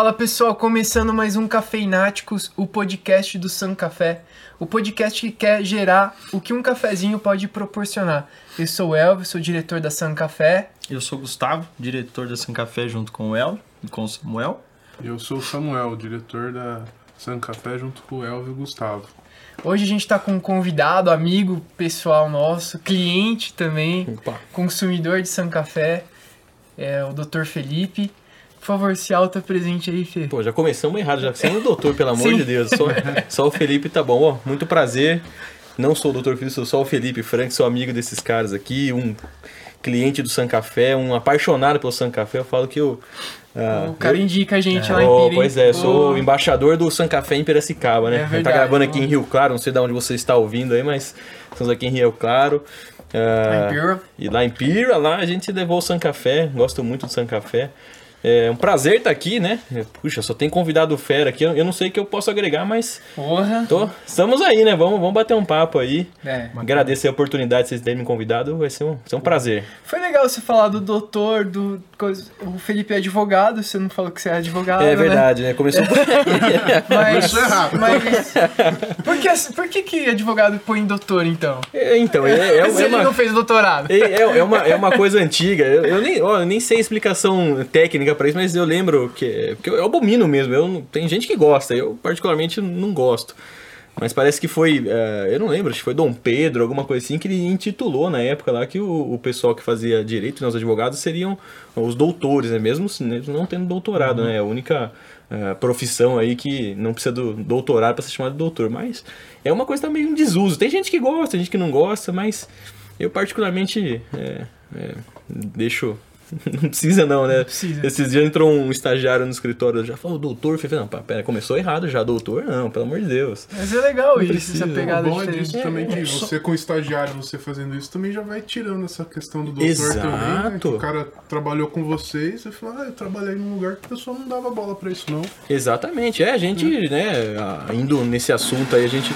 Fala pessoal, começando mais um Cafeináticos, o podcast do San Café. O podcast que quer gerar o que um cafezinho pode proporcionar. Eu sou o Elvio, sou diretor da San Café. Eu sou o Gustavo, diretor da San Café junto com o Elvio e com o Samuel. Eu sou o Samuel, diretor da San Café junto com o Elvio e o Gustavo. Hoje a gente está com um convidado, amigo pessoal nosso, cliente também, Opa. consumidor de San Café, é o Dr. Felipe. Por favor, se alta presente aí, Fê. Pô, já começamos errado, já sem o doutor, pelo amor Sim. de Deus. Só, só o Felipe tá bom. Ó, muito prazer. Não sou o doutor Felipe, sou só o Felipe Frank, sou amigo desses caras aqui, um cliente do San Café, um apaixonado pelo San Café. Eu falo que eu. ah, o cara eu- indica a gente lá em Oh, Pira, hein? pois é, eu sou Oh. o embaixador do San Café em Piracicaba, É né? a gente tá verdade, gravando aqui ó. em Rio Claro, não sei de onde você está ouvindo aí, mas estamos aqui em Rio Claro. Ah, Lá em Pira. E lá em Pira, lá a gente levou o San Café, gosto muito do San Café. É um prazer estar aqui, né? Puxa, só tem convidado fera aqui, eu não sei o que eu posso agregar, mas Porra. tô, estamos aí, né? Vamos, vamos bater um papo aí. É. Agradecer a oportunidade de vocês terem me convidado, vai ser um, vai ser um prazer. Foi legal você falar do doutor, do. O Felipe é advogado, você não falou que você é advogado. é né? verdade, né? Começou Mas. Começou errado. mas por, que, por que, que advogado põe doutor então? É, Então, é, é, Se é ele uma... não fez doutorado. É, é- é uma, é uma coisa antiga. Eu, eu nem, ó, eu nem sei a explicação técnica pra isso, mas eu lembro que. Porque eu, abomino mesmo. Eu, tem gente que gosta, eu particularmente não gosto. Mas parece que foi. eh, eu não lembro, acho que foi Dom Pedro, alguma coisa assim, que ele intitulou na época lá que o, o pessoal que fazia direito, né, os advogados, seriam os doutores, né? Mesmo se- né, não tendo doutorado, né? É a única eh, profissão aí que não precisa do doutorado pra ser chamado de doutor. Mas é uma coisa também em desuso. Tem gente que gosta, tem gente que não gosta, mas eu particularmente é, é, deixo. Não precisa não, né? precisa. Esses dias entrou um estagiário no escritório, já falou, doutor, falei, não, pera, começou errado já, doutor, não, pelo amor de Deus. Mas é legal Não isso, precisa. essa O pegada bom é disso também que você com o estagiário, você fazendo isso, também já vai tirando essa questão do doutor também, né? Que Exato. o cara trabalhou com vocês e falou, ah, eu trabalhei num lugar que o pessoal não dava bola pra isso não. Exatamente, é, a gente, né, a- indo nesse assunto aí, a gente,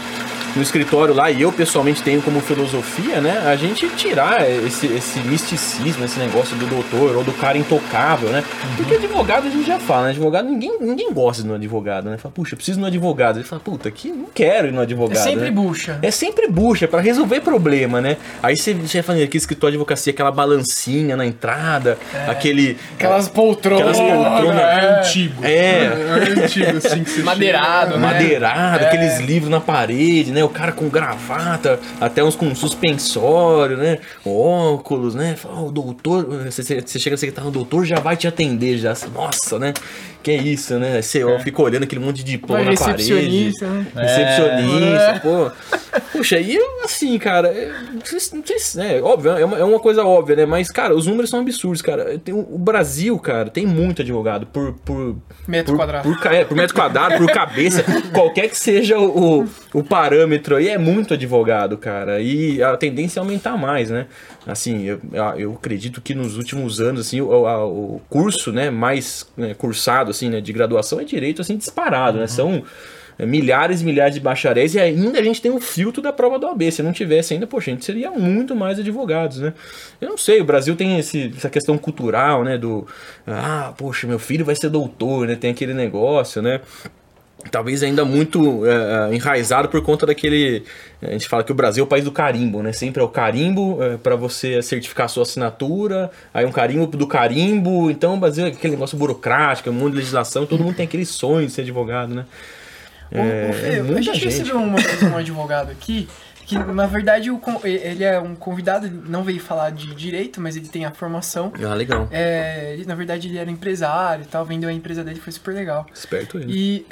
no escritório lá, e eu pessoalmente tenho como filosofia, né, a gente tirar esse, esse misticismo, esse negócio do doutor ou do cara intocável, né, porque advogado a gente já fala, né, advogado, ninguém, ninguém gosta de um advogado, né, fala, puxa, eu preciso de um advogado, ele fala, puta, que não quero ir no É advogado, sempre né? bucha. É sempre bucha, é pra resolver problema, né? Aí você já fala aqui, escritório de advocacia, aquela balancinha na entrada, aquele. Aquelas poltronas. Aquelas poltronas. é. antigo. É. É antigo, assim, que você Madeirado, chega, né? Madeirado, É. aqueles livros na parede, né? O cara com gravata, até uns com suspensório, né? Óculos, né? Fala, "Ó, o doutor, você, você você chega assim, tá, o doutor já vai te atender, já. Nossa, né? Que é isso, né? Você ó, fica olhando aquele monte de diploma na parede. recepcionista, né? Recepcionista, É. pô. Puxa, e assim, cara, é, não sei se- não sei se- é óbvio, é uma, é uma coisa óbvia, né? Mas, cara, os números são absurdos, cara. Tem, o Brasil, cara, tem muito advogado por. por Metro por, quadrado. Por, é, por metro quadrado, por cabeça, qualquer que seja o, o, o parâmetro aí, é muito advogado, cara. E a tendência é aumentar mais, né? Assim, eu, eu acredito que nos últimos anos, assim, o, a- o curso, né, mais né, cursado, assim, né, de graduação é direito, assim, disparado, né? São é, milhares e milhares de bacharéis e ainda a gente tem o filtro da prova do AB. Se não tivesse ainda, poxa, a gente seria muito mais advogados, né? Eu não sei, o Brasil tem esse, essa questão cultural, né? Do, ah, poxa, meu filho vai ser doutor, né? Tem aquele negócio, né? Talvez ainda muito é, é, enraizado por conta daquele. A gente fala que o Brasil é o país do carimbo, né? Sempre é o carimbo é, para você certificar a sua assinatura, aí um carimbo do carimbo. Então o Brasil é aquele negócio burocrático, um monte de legislação, todo mundo tem aquele sonho de ser advogado, né? Fê, é a muita gente gente. recebeu uma vez um advogado aqui, que na verdade o ele é um convidado, ele não veio falar de direito, mas ele tem a formação. Ah, legal. É, na verdade ele era empresário e tal, vendeu a empresa dele, foi super legal. Esperto ele. E,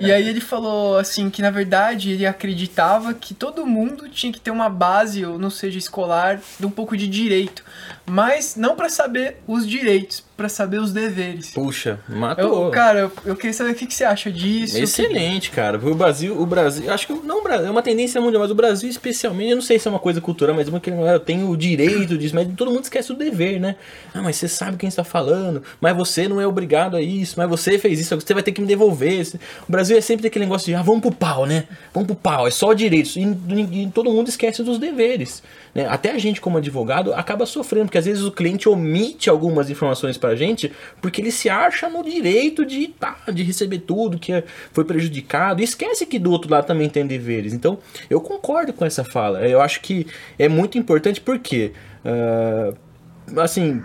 e aí ele falou assim que na verdade ele acreditava que todo mundo tinha que ter uma base, ou não seja escolar, de um pouco de direito, mas não pra saber os direitos, pra saber os deveres. Puxa, Eu, matou. cara, eu, eu queria saber o que, que você acha disso. Excelente, cara. O Brasil, o Brasil, acho que não, o Brasil, é uma tendência mundial, mas o Brasil especialmente, eu não sei se é uma coisa cultural, mas uma que eu tenho o direito disso, mas todo mundo esquece o dever, né? Ah, mas você sabe quem está falando, mas você não é obrigado a isso, mas você fez isso, você vai ter que me devolver. O Brasil é sempre aquele negócio de, ah, vamos pro pau, né? Vamos pro pau, é só direitos. E, e todo mundo esquece dos deveres. Né? Até a gente, como advogado, acaba sofrendo, porque às vezes o cliente omite algumas informações pra gente, porque ele se acha no direito de, tá, de receber tudo que é, foi prejudicado. E esquece que do outro lado também tem deveres. Então, eu concordo com essa fala. Eu acho que é muito importante porque. Uh, assim,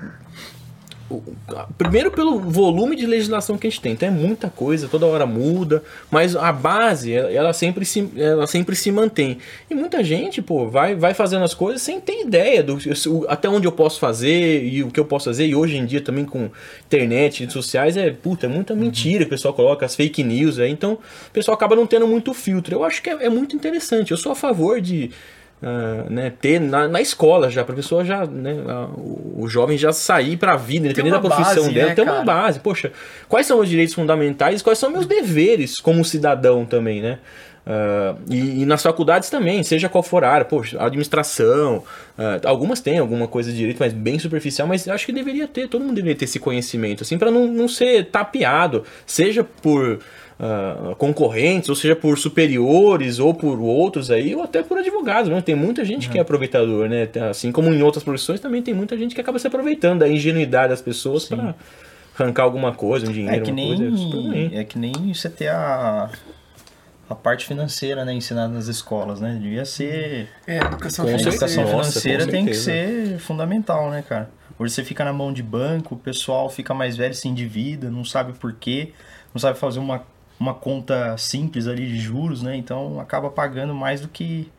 Primeiro pelo volume de legislação que a gente tem, então é muita coisa, toda hora muda, mas a base, ela sempre se, ela sempre se mantém. E muita gente, pô, vai, vai fazendo as coisas sem ter ideia do até onde eu posso fazer e o que eu posso fazer. E hoje em dia também com internet, redes sociais, é puta, é muita mentira que o pessoal coloca, as fake news, aí, então o pessoal acaba não tendo muito filtro. Eu acho que é, é muito interessante. Eu sou a favor de Uh, né, ter na, na escola já, para a pessoa já, né, o, o, jovem já sair para a vida, independente da profissão base, dela, né, ter uma base. Poxa, quais são os direitos fundamentais, quais são meus deveres como cidadão também, né? Uh, e, e, nas faculdades também, seja qual for a área, poxa, administração, uh, algumas têm alguma coisa de direito, mas bem superficial, mas acho que deveria ter, todo mundo deveria ter esse conhecimento, assim, para não, não ser tapeado, seja por uh, concorrentes, ou seja, por superiores ou por outros aí, ou até por advogados. Né? Tem muita gente que é aproveitador, né? Assim como em outras profissões, também tem muita gente que acaba se aproveitando da ingenuidade das pessoas para arrancar alguma coisa, um dinheiro, é que nem, coisa, É que nem você ter a, a parte financeira, né, ensinada nas escolas, né? Devia ser... É, educação financeira. educação financeira tem que ser fundamental, né, cara? Hoje você fica na mão de banco, o pessoal fica mais velho, se endivida, não sabe por quê, não sabe fazer uma uma conta simples ali de juros, né? Então acaba pagando mais do que,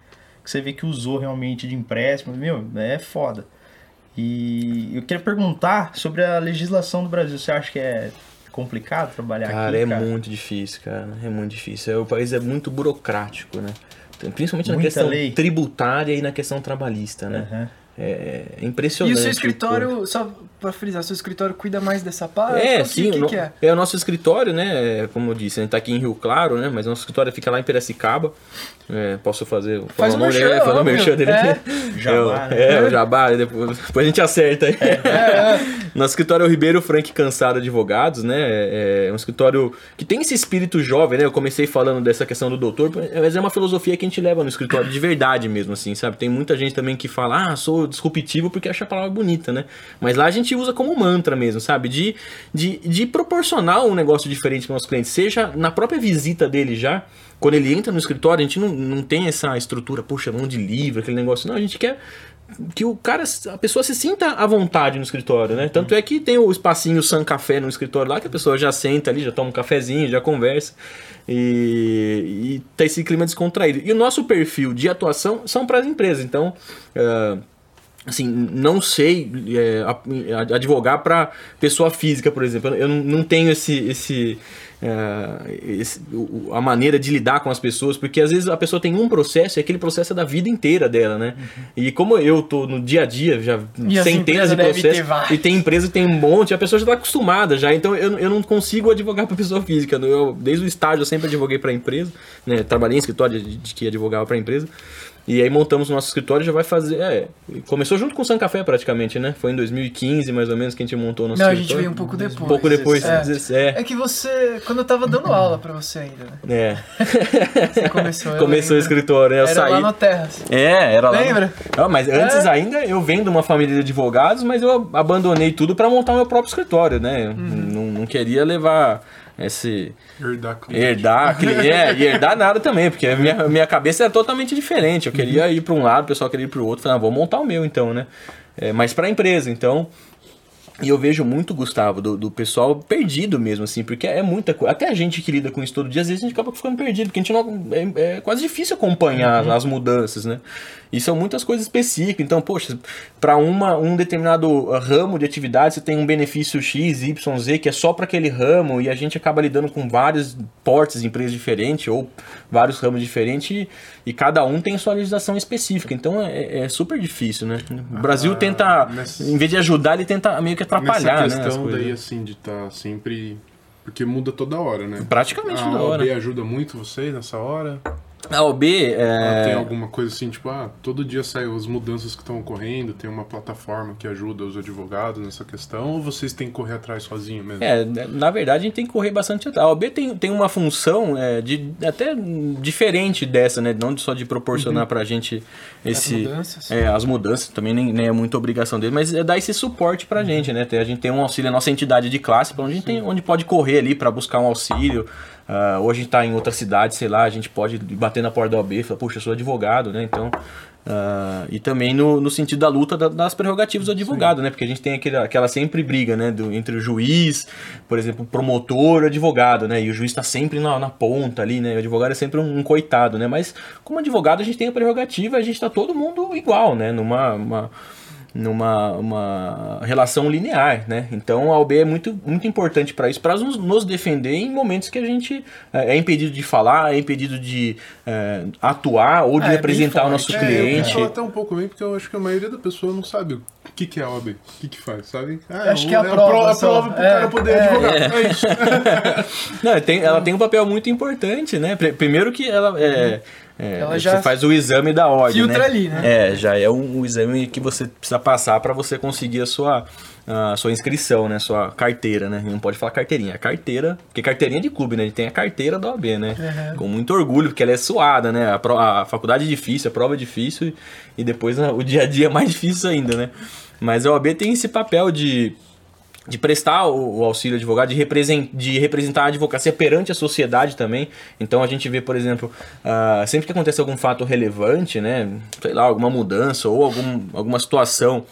que você vê que usou realmente de empréstimo. Meu, é foda. E eu queria perguntar sobre a legislação do Brasil. Você acha que é complicado trabalhar cara, aqui? É cara, é muito difícil, cara. É muito difícil. É, o país é muito burocrático, né? Principalmente na Muita questão lei. tributária e na questão trabalhista, né? Uhum. É impressionante. E o seu escritório, só para frisar, seu escritório cuida mais dessa parte? É, sim. Que, que, é? é? o nosso escritório, né? Como eu disse, a gente tá aqui em Rio Claro, né? Mas o nosso escritório fica lá em Piracicaba. É, posso fazer Faz o merchan, é, fazer o merchan dele. É. Jabá, né? É, o Jabá, depois, depois a gente acerta aí. É, é. Nosso escritório é o Ribeiro Frank Cansado Advogados, né? É, é um escritório que tem esse espírito jovem, né? Eu comecei falando dessa questão do doutor, mas é uma filosofia que a gente leva no escritório de verdade mesmo, assim, sabe? Tem muita gente também que fala, ah, sou disruptivo porque acha a palavra bonita, né? Mas lá a gente usa como mantra mesmo, sabe? De, de, de proporcionar um negócio diferente para os clientes, seja na própria visita dele já, quando ele entra no escritório, a gente não, não tem essa estrutura, puxa, mão de livro, aquele negócio. Não, a gente quer que o cara, a pessoa se sinta à vontade no escritório, né? Tanto é que tem o espacinho San Café no escritório lá, que a pessoa já senta ali, já toma um cafezinho, já conversa. E, e tá esse clima descontraído. E o nosso perfil de atuação são para as empresas. Então, uh, assim, não sei é, advogar para pessoa física, por exemplo. Eu não, não tenho esse, esse, é, esse, a maneira de lidar com as pessoas, porque às vezes a pessoa tem um processo e aquele processo é da vida inteira dela, né? Uhum. E como eu tô no dia a dia, já e centenas de processos, e tem empresa que tem um monte, a pessoa já está acostumada já, então eu, eu não consigo advogar para pessoa física. Eu, desde o estágio eu sempre advoguei para empresa, né? Trabalhei em escritório de, de que advogava para empresa. E aí montamos o nosso escritório já vai fazer. É, começou junto com o San Café praticamente, né? Foi em 2015 mais ou menos que a gente montou o nosso Não, escritório. a gente veio um pouco depois. Um pouco depois, é. é. é que você. Quando eu tava dando aula pra você ainda, né? É. Você começou. começou o escritório, né? Eu era saí. lá no Terras. É, era lá. Lembra? No... Não, mas antes é. ainda eu venho de uma família de advogados, mas eu abandonei tudo para montar o meu próprio escritório, né? Uhum. Não, não queria levar esse. Herdar cliente. Herdar cliente. É, e herdar nada também, porque a minha, minha cabeça era totalmente diferente. Eu queria ir para um lado, o pessoal queria ir para o outro. Falei, ah, vou montar o meu então, né? É, mas para a empresa, então. E eu vejo muito, Gustavo, do, do pessoal perdido mesmo, assim, porque é muita coisa. Até a gente que lida com isso todo dia, às vezes a gente acaba ficando perdido, porque a gente não. É, é quase difícil acompanhar uhum. as mudanças, né? E são muitas coisas específicas. Então, poxa, para um determinado ramo de atividade você tem um benefício X, Y, Z que é só para aquele ramo e a gente acaba lidando com vários portes de empresas diferentes ou vários ramos diferentes e, cada um tem sua legislação específica. Então é, é super difícil, né? O Brasil ah, tenta, nessa... em vez de ajudar, ele tenta meio que atrapalhar, nessa questão né? daí, assim, de estar tá sempre. Porque muda toda hora, né? Praticamente a toda hora. A OAB ajuda muito vocês nessa hora? A OB é... Tem alguma coisa assim, tipo, ah, todo dia saem as mudanças que estão ocorrendo, tem uma plataforma que ajuda os advogados nessa questão, ou vocês têm que correr atrás sozinho mesmo? É, na verdade a gente tem que correr bastante atrás. A OB tem, tem uma função é, de, até diferente dessa, né? Não só de proporcionar uhum. pra gente esse, as mudanças. É, as mudanças, também nem, nem, é muita obrigação dele, mas é dar esse suporte pra uhum. gente, né? A gente tem um auxílio, a nossa entidade de classe, pra onde, a gente tem, onde pode correr ali para buscar um auxílio. Uh, gente está em outra cidade, sei lá, a gente pode bater na porta da OAB e falar, puxa, eu sou advogado, né? Então. Uh, e também no, no sentido da luta da, das prerrogativas do advogado, Sim. né? Porque a gente tem aquele, aquela sempre briga, né? Do, entre o juiz, por exemplo, promotor e advogado, né? E o juiz está sempre na, na ponta ali, né? O advogado é sempre um, um, coitado, né? Mas como advogado a gente tem a prerrogativa, a gente está todo mundo igual, né? Numa. Uma, numa uma relação linear, né? Então a OB é muito, muito importante para isso, para nos, nos, defender em momentos que a gente é, é impedido de falar, é impedido de é, atuar ou de é, representar o nosso cliente. É, eu até um pouco bem, porque eu acho que a maioria da pessoa não sabe o que, que é a OB, o que, que faz, sabe? Ah, acho que é a prova, a prova pro cara poder é. advogar. É, isso. não, tem, ela tem um papel muito importante, né? Primeiro que ela é. É, ela já você faz o exame da ordem, filtra né? ali, né? É, já é um, um exame que você precisa passar para você conseguir a sua, a sua inscrição, né? Sua carteira, né? Não pode falar carteirinha, é carteira, porque carteirinha de clube, né? Ele tem a carteira da OAB, né? Uhum. Com muito orgulho, porque ela é suada, né? A, pro, a faculdade é difícil, a prova é difícil e depois o dia a dia é mais difícil ainda, né? Mas a OAB tem esse papel de de prestar o, o auxílio advogado, de, represent, de representar a advocacia perante a sociedade também. Então a gente vê, por exemplo, uh, sempre que acontece algum fato relevante, né, sei lá, alguma mudança ou algum, alguma situação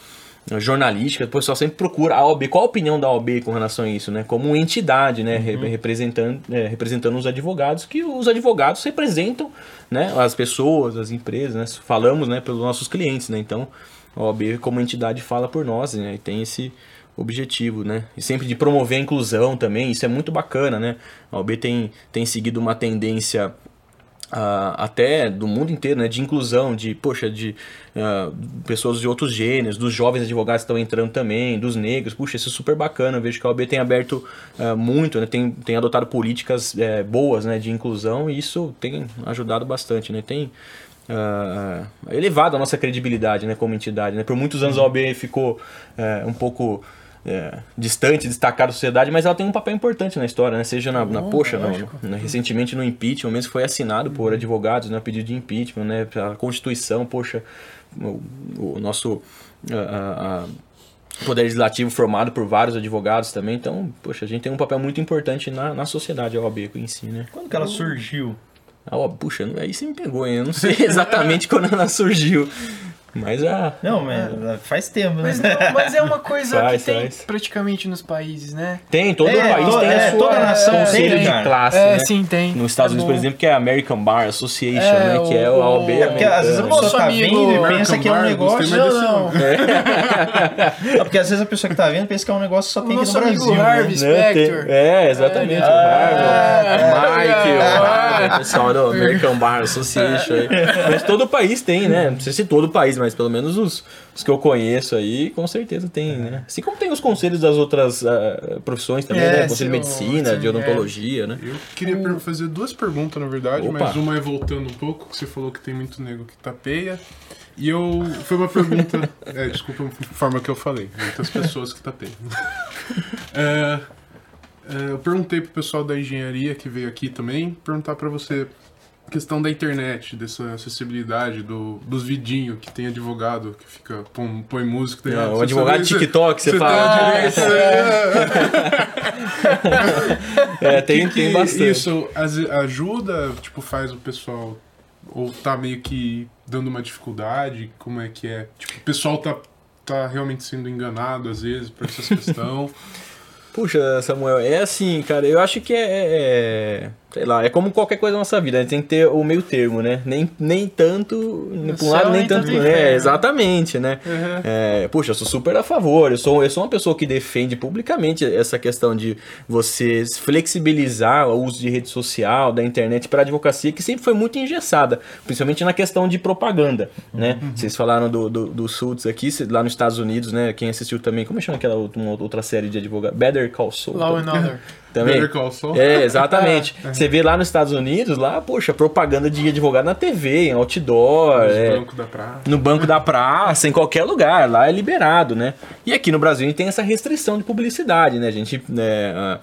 jornalística, o pessoal sempre procura a OAB. Qual a opinião da OAB com relação a isso, né? Como entidade, né? Uhum. Representando, é, representando os advogados, que os advogados representam né? as pessoas, as empresas, né? Falamos né? pelos nossos clientes, né? Então, a OAB como entidade fala por nós, né? E tem esse, objetivo, né? E sempre de promover a inclusão também, isso é muito bacana, né? A OB tem, tem seguido uma tendência uh, até do mundo inteiro, né? De inclusão, de, poxa, de uh, pessoas de outros gêneros, dos jovens advogados que estão entrando também, dos negros, puxa, isso é super bacana, eu vejo que a OB tem aberto uh, muito, né? Tem, tem adotado políticas uh, boas, né? De inclusão e isso tem ajudado bastante, né? Tem elevado a nossa credibilidade né, como entidade. Né? Por muitos anos a OAB ficou uh, um pouco é, distante, destacada da sociedade, mas ela tem um papel importante na história, né? Seja na, na poxa, no, no, recentemente no impeachment, mesmo que foi assinado por uhum. advogados, né? Pedido de impeachment, né? A Constituição, poxa, o, o nosso a, a, poder legislativo formado por vários advogados também, então, poxa, a gente tem um papel muito importante na, na sociedade, a OAB em si, né? Quando que ela surgiu? Ah, ó, puxa, aí você me pegou, hein? Eu não sei exatamente quando ela surgiu. Mas a. Não, mas é. faz tempo, né? Mas, não, mas, é uma coisa faz, que tem faz. praticamente nos países, né? Tem, todo é, país tem é, a sua toda nação conselho de classe. É, né? sim, tem. Nos Estados é Unidos, por exemplo, que é a American Bar Association, né? Que é o AOB. É porque às vezes a pessoa tá vendo e pensa que é um negócio. Não, não. É. porque às vezes a pessoa que tá vendo pensa que é um negócio que só tem aqui no Brasil. Harvey né? Spector. É, exatamente. O Harvey, Mike, o pessoal do American Bar Association. Mas todo país tem, né? Não sei se todo país, mas pelo menos os, os que eu conheço aí, com certeza tem, né? Assim como tem os conselhos das outras uh, profissões também, é, né? Conselho de medicina, sim, de odontologia, é. né? Eu queria hum. fazer duas perguntas, na verdade, Opa. mas uma é voltando um pouco, que você falou que tem muito nego que tapeia. E eu. Foi uma pergunta. é, desculpa a forma que eu falei. Muitas pessoas que tapeiam. é, é, eu perguntei pro pessoal da engenharia que veio aqui também, perguntar para você questão da internet, dessa acessibilidade, do, dos vidinhos que tem advogado que fica põe, põe música. Tá o advogado de TikTok, você, você fala. Tem, é, tem, que, tem bastante. Isso ajuda, tipo, faz o pessoal ou tá meio que dando uma dificuldade? Como é que é? Tipo, o pessoal tá, tá realmente sendo enganado às vezes por essa questão. Puxa, Samuel, é assim, cara, eu acho que é, é sei lá, é como qualquer coisa na nossa vida, a gente tem que ter o meio termo, né? Nem, nem tanto para um lado, nem tanto. É, né? exatamente, né? Uhum. É, puxa, eu sou super a favor. Eu sou, eu sou uma pessoa que defende publicamente essa questão de você flexibilizar o uso de rede social, da internet para advocacia, que sempre foi muito engessada, principalmente na questão de propaganda, né? Uhum. Vocês falaram do, do, do Suits aqui, lá nos Estados Unidos, né? Quem assistiu também, como chama aquela outra, outra série de advogado? Better Call Saul. Law and Order. também. É, exatamente. É. Você vê lá nos Estados Unidos, lá, poxa, propaganda de advogado na TV, em outdoor. No é, banco da praça. No banco da praça, em qualquer lugar. Lá é liberado, né? E aqui no Brasil a gente tem essa restrição de publicidade, né? A gente. É,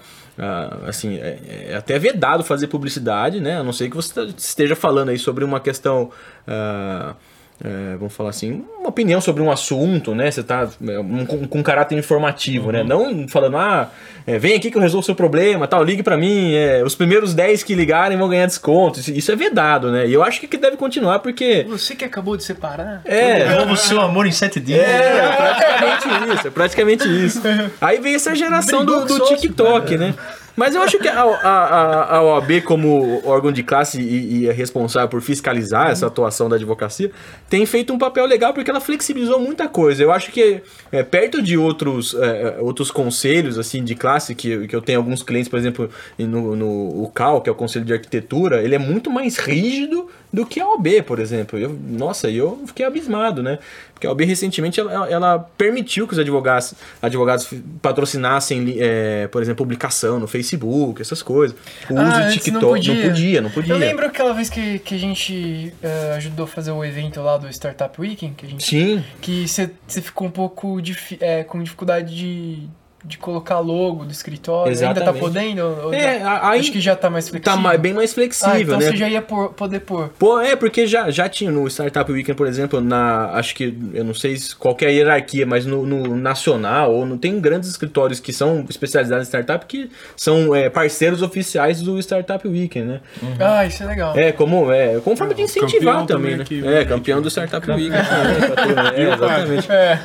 assim, é, é, até vedado fazer publicidade, né? A não ser que você esteja falando aí sobre uma questão. Uh, é, vamos falar assim, uma opinião sobre um assunto, né? Você tá é, um, com, com caráter informativo, né? uhum. né? Não falando, ah, é, vem aqui que eu resolvo o seu problema, tal, ligue para mim, é, os primeiros 10 que ligarem vão ganhar desconto. Isso, isso, é vedado, né? E eu acho que deve continuar porque. Você que acabou de separar? É. Devolva o seu amor em 7 dias. É, é, praticamente isso, é praticamente isso. Aí vem essa geração do, do TikTok, né? Mas eu acho que a, a, a OAB, como órgão de classe e, e é responsável por fiscalizar essa atuação da advocacia, tem feito um papel legal porque ela flexibilizou muita coisa. Eu acho que, é, perto de outros, é, outros conselhos assim de classe, que, que eu tenho alguns clientes, por exemplo, no, no o CAL, que é o Conselho de Arquitetura, ele é muito mais rígido do que a OB, por exemplo. Eu, nossa, eu fiquei abismado, né? Porque a OB recentemente ela, ela permitiu que os advogados, advogados patrocinassem, é, por exemplo, publicação no Facebook, essas coisas. O ah, uso de TikTok. Não podia. não podia. não podia, Eu lembro aquela vez que, que a gente uh, ajudou a fazer o evento lá do Startup Weekend, que a gente. Sim. Que você ficou um pouco é, com dificuldade de de colocar logo do escritório. Exatamente. Ainda tá podendo? É, já, aí, acho que já tá mais flexível. Tá bem mais flexível, ah, então né? você já ia por, poder pôr. Pô, é, porque já, já tinha no Startup Weekend, por exemplo, na. Acho que, eu não sei qual é a hierarquia, mas no, no, nacional, ou não tem grandes escritórios que são especializados em startup que são é, parceiros oficiais do Startup Weekend, né? Uhum. Ah, isso é legal. É, como, é, como forma de incentivar também, né? Aqui, é, campeão do Startup Weekend. é, exatamente. É.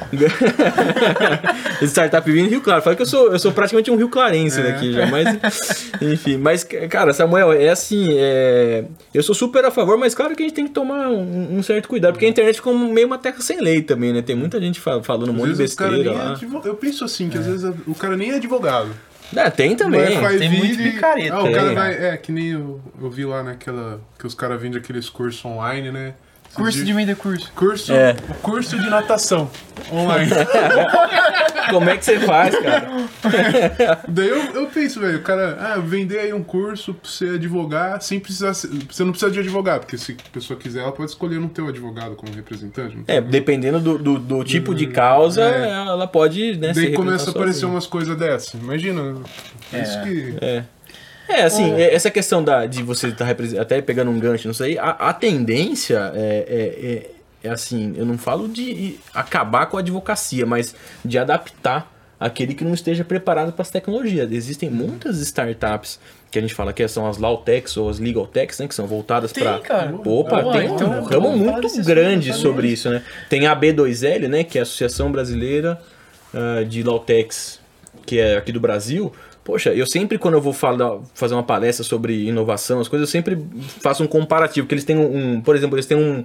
Startup Weekend, Rio Claro. Fala que eu sou, eu sou praticamente um Rio Clarense é. daqui já, mas enfim, mas cara, Samuel, é assim, é, eu sou super a favor, mas claro que a gente tem que tomar um, um certo cuidado, porque a internet ficou meio uma terra sem lei também, né? Tem muita gente falando um monte de besteira lá. É eu penso assim, que às é. vezes o cara nem é advogado. É, tem também. Vai tem muito picareta. Ah, o cara vai, é, que nem eu, eu vi lá naquela. Que os caras vendem aqueles cursos online, né? Curso de, de vender curso. Curso, é. curso de natação online. Como é que você faz, cara? Daí eu, eu penso, velho, o cara, ah, vender aí um curso pra você advogar sem precisar. Você não precisa de advogado, porque se a pessoa quiser, ela pode escolher não ter o advogado como representante. É, dependendo do, do, do tipo de causa, é. ela pode, né? Daí começa a aparecer umas coisas dessas. Imagina. É. Isso que. É. É, assim, é. essa questão da, de você estar tá até pegando um gancho, não sei, a, a tendência é, é, é, é, assim, eu não falo de acabar com a advocacia, mas de adaptar aquele que não esteja preparado para as tecnologias. Existem muitas startups que a gente fala que são as Lawtechs ou as Legaltechs, né, que são voltadas para Opa, Boa, tem então, um ramo muito grande sobre isso, né? Tem a B2L, né, que é a Associação Brasileira uh, de Lawtechs, que é aqui do Brasil, Poxa, eu sempre, quando eu vou falar, fazer uma palestra sobre inovação, as coisas, eu sempre faço um comparativo, porque eles têm um, um por exemplo, eles têm um,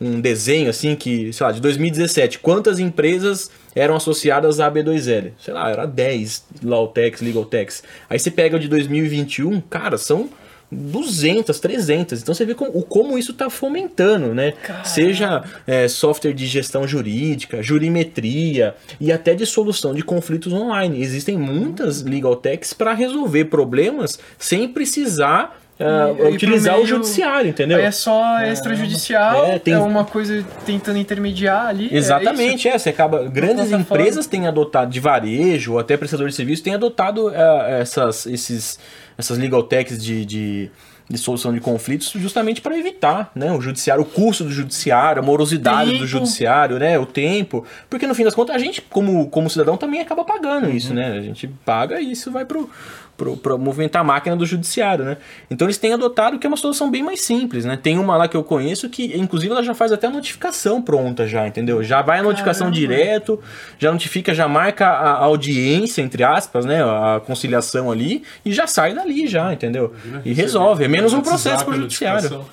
um desenho assim que, sei lá, de 2017, quantas empresas eram associadas à B2L? Sei lá, era 10 Lawtechs, Legaltechs. Aí você pega o de 2021, cara, são 200, 300. Então você vê como, como isso está fomentando, né? Caramba. Seja é, software de gestão jurídica, jurimetria e até de solução de conflitos online. Existem muitas legal techs para resolver problemas sem precisar Uh, utilizar meio, o judiciário, entendeu? É só extrajudicial, é, tem... é uma coisa tentando intermediar ali. É Exatamente, é, é você acaba. Grandes empresas têm adotado, de varejo, ou até prestador de serviço, têm adotado uh, essas, esses essas legal techs de, de, de solução de conflitos justamente para evitar né, o judiciário, o custo do judiciário, a morosidade tempo. do judiciário, né, o tempo. Porque no fim das contas a gente, como, como cidadão, também acaba pagando uhum. isso, né? A gente paga e isso vai pro, para movimentar a máquina do judiciário, né? Então eles têm adotado que é uma solução bem mais simples, né? Tem uma lá que eu conheço que, inclusive, ela já faz até a notificação pronta já, entendeu? Já vai a notificação Caramba. direto, já notifica, já marca a audiência, entre aspas, né? A conciliação ali e já sai dali já, entendeu? E resolve. É menos um processo para o judiciário.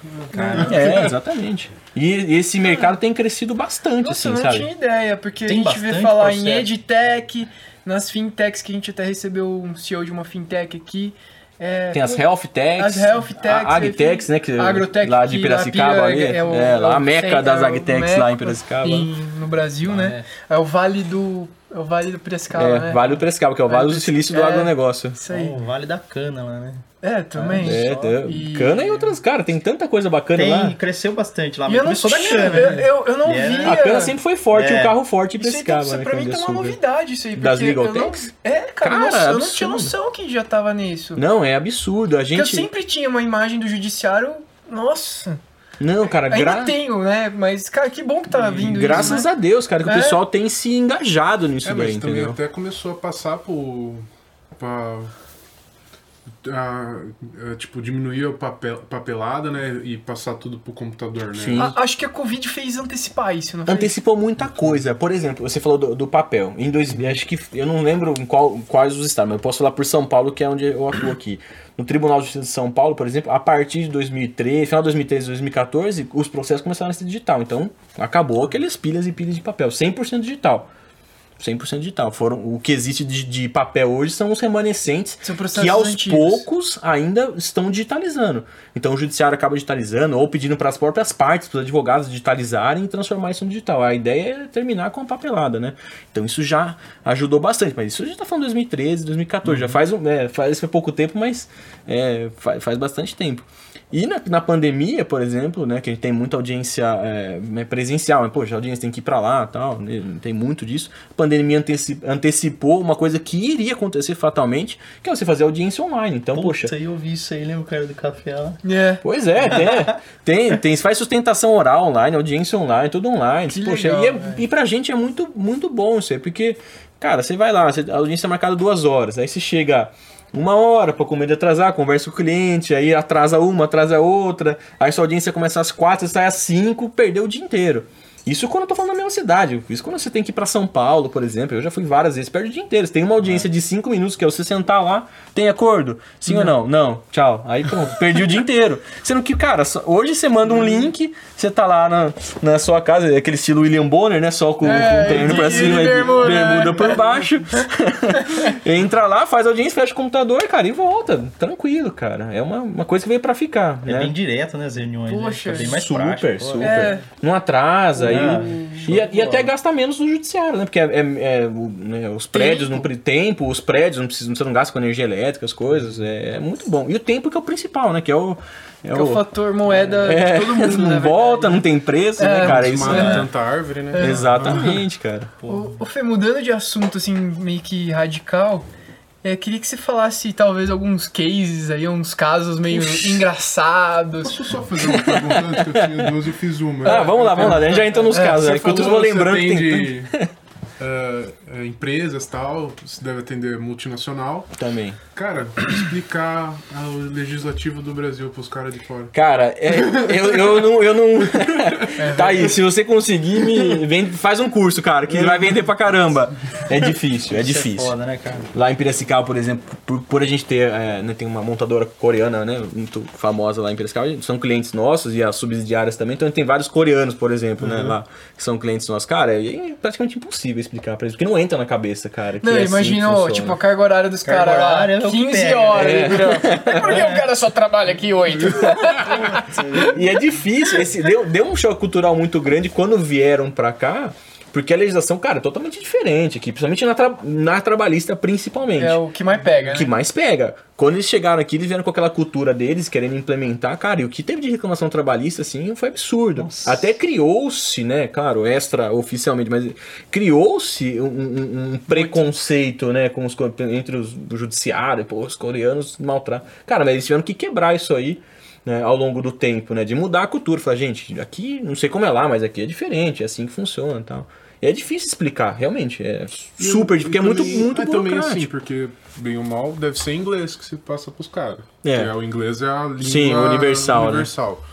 É, exatamente. E esse mercado tem crescido bastante, Nossa, assim, eu não tinha ideia, porque tem a gente vê falar processo. em edtech nas fintechs que a gente até recebeu um CEO de uma fintech aqui. É, tem as health techs, as health techs, agtechs, né, que agrotech, lá de Piracicaba ali, é, o, é lá a meca das agtechs lá em Piracicaba. Em, no Brasil, ah, né? É. é. o Vale do É o Vale do Piracicaba, é, né? Vale do Piracicaba, que é o Vale, vale do Silício do é, agronegócio. Isso aí. o Vale da Cana lá, né? É, também. É, é e... Cana e outras, cara, tem tanta coisa bacana tem, lá. cresceu bastante lá, mas eu não sou da cana. Eu, eu, eu não yeah. via. A cana sempre foi forte, é. o carro forte em Piracicaba, isso, né? Pra mim tá uma novidade isso aí. Das Legal? Não... É, cara, cara nossa, eu não tinha noção que já tava nisso. Não, é absurdo. A gente... Porque eu sempre tinha uma imagem do judiciário, nossa... Não, cara, Ainda gra... tenho, né? Mas, cara, que bom que tá vindo Graças isso, né? a Deus, cara, que é. o pessoal tem se engajado nisso é, daí, mas entendeu? também até começou a passar por... Pra a, a, tipo, diminuir a papel, papelada, né? E passar tudo pro computador, né? Sim. A, acho que a Covid fez antecipar isso, não Antecipou muita coisa. Por exemplo, você falou do, do papel. Em dois, acho que eu não lembro em qual, quais os estados, mas eu posso falar por São Paulo, que é onde eu atuo aqui. No Tribunal de Justiça de São Paulo, por exemplo, a partir de 2013, final de 2013, 2014, os processos começaram a ser digital. Então, acabou aqueles pilhas e pilhas de papel, 100% digital. 100% digital. Foram, o que existe de, de papel hoje são os remanescentes que aos antigos. poucos ainda estão digitalizando. Então o judiciário acaba digitalizando ou pedindo para as próprias partes, para os advogados digitalizarem e transformar isso no digital. A ideia é terminar com a papelada, né? Então isso já ajudou bastante. Mas isso já está falando 2013, 2014. Uhum. Já faz, é, faz pouco tempo, mas é, faz, faz bastante tempo. E na, na pandemia, por exemplo, né, que a gente tem muita audiência é, né, presencial, né, poxa, a audiência tem que ir para lá tal, né, tem muito disso. A pandemia anteci antecipou uma coisa que iria acontecer fatalmente, que é você fazer audiência online. Então, Puta, poxa. eu vi isso aí, lembra o cara do café lá? É. Pois é, tem, tem, tem, faz sustentação oral online, audiência online, tudo online. Que poxa, legal, e, é, e pra gente é muito, muito bom isso aí, porque, cara, você vai lá, você, a audiência é marcada duas horas, aí você chega uma hora para com medo de atrasar, conversa com o cliente, aí atrasa uma, atrasa outra, aí sua audiência começa às quatro, sai às cinco, perdeu o dia inteiro. Isso quando eu tô falando da mesma cidade. Isso quando você tem que ir para São Paulo, por exemplo. Eu já fui várias vezes, perde o dia inteiro. Você tem uma audiência de 5 minutos, que é você sentar lá, tem acordo? Sim não. ou não? Não, tchau. Aí pronto, perdi o dia inteiro. Sendo que, cara, hoje você manda um link, você tá lá na, na sua casa, aquele estilo William Bonner, né? Só com, é, com o treino pra cima e bermuda, bermuda por baixo. Entra lá, faz audiência, fecha o computador, cara, e volta. Tranquilo, cara. É uma, uma coisa que veio para ficar. É né? bem direto, né, as reuniões. Né? Poxa, né? bem mais super, prático, super. É. Não atrasa. É. E, e, e, até gasta menos no judiciário, né? Porque é, é, é né, os prédios tempo. não tempo, os prédios não precisam, você não gasta com energia elétrica, as coisas. É, é, muito bom. E o tempo que é o principal, né? Que é o. É, o, o, fator moeda é, de todo mundo. Não né, volta, não tem preço, né, cara? Isso é tanta árvore, né? Exatamente, cara. O, o Fê, mudando de assunto, assim, meio que radical. É, queria que você falasse talvez alguns cases aí, uns casos meio Ux. engraçados. Posso só fazer uma pergunta antes que eu tinha duas, eu fiz uma. Ah, vamos lá, vamos lá, a gente já entra nos é, casos. É, que eu tô lembrando que tem... De, uh, empresas tal, você deve atender multinacional. Também. Cara, explicar o legislativo do Brasil pros caras de fora. Cara, é, eu, eu não. Eu não... tá aí, se você conseguir, me vende, faz um curso, cara, que vai vender pra caramba. É difícil, é difícil. É foda, né, cara? Lá em Piracicaba, por exemplo, por, por a gente ter. É, né, tem uma montadora coreana, né? Muito famosa lá em Piracicaba, são clientes nossos e as subsidiárias também. Então tem vários coreanos, por exemplo, né, uhum. né? Lá, que são clientes nossos. Cara, é praticamente impossível explicar pra eles, porque não entra na cabeça, cara. não, é imagina, assim tipo, a carga horária dos caras lá. 15 pega, horas. É. Então. Por que o cara só trabalha aqui 8? e é difícil. Esse, deu, deu um choque cultural muito grande quando vieram pra cá. Porque a legislação, cara, é totalmente diferente aqui, principalmente na, tra na trabalhista, principalmente. É o que mais pega, O que né? mais pega. Quando eles chegaram aqui, eles vieram com aquela cultura deles, querendo implementar, cara, e o que teve de reclamação trabalhista, assim, foi absurdo. Nossa. Até criou-se, né, claro, extra oficialmente, mas criou-se um, um, um preconceito, né, com os, entre os, o judiciário, pô, os coreanos maltratam. Cara, mas eles tiveram que quebrar isso aí né, ao longo do tempo, né? De mudar a cultura. Falar, gente, aqui não sei como é lá, mas aqui é diferente, é assim que funciona e tal. É difícil explicar, realmente. É super difícil, porque é muito, muito é também assim, porque, bem ou mal, deve ser inglês que se passa pros caras. É. é. O inglês é a língua Sim, universal. universal. Né?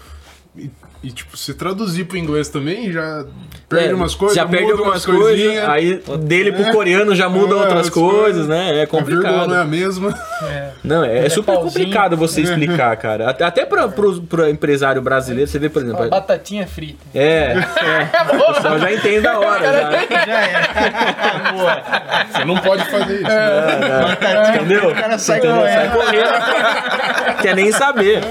E tipo, se traduzir pro inglês também, já perde é, umas coisas. Já perde algumas coisas. Aí dele pro é. coreano já muda é, outras coisas, né? É complicado. A não é a mesma. É. Não, é, é super pauzinho. complicado você explicar, cara. Até, até pra, pro, pro empresário brasileiro, você vê, por exemplo. batatinha frita. É. é. o pessoal já entende da hora. Já, já é. Você não pode fazer isso. É, né? Entendeu? O cara sai. Sai correndo. Quer nem saber.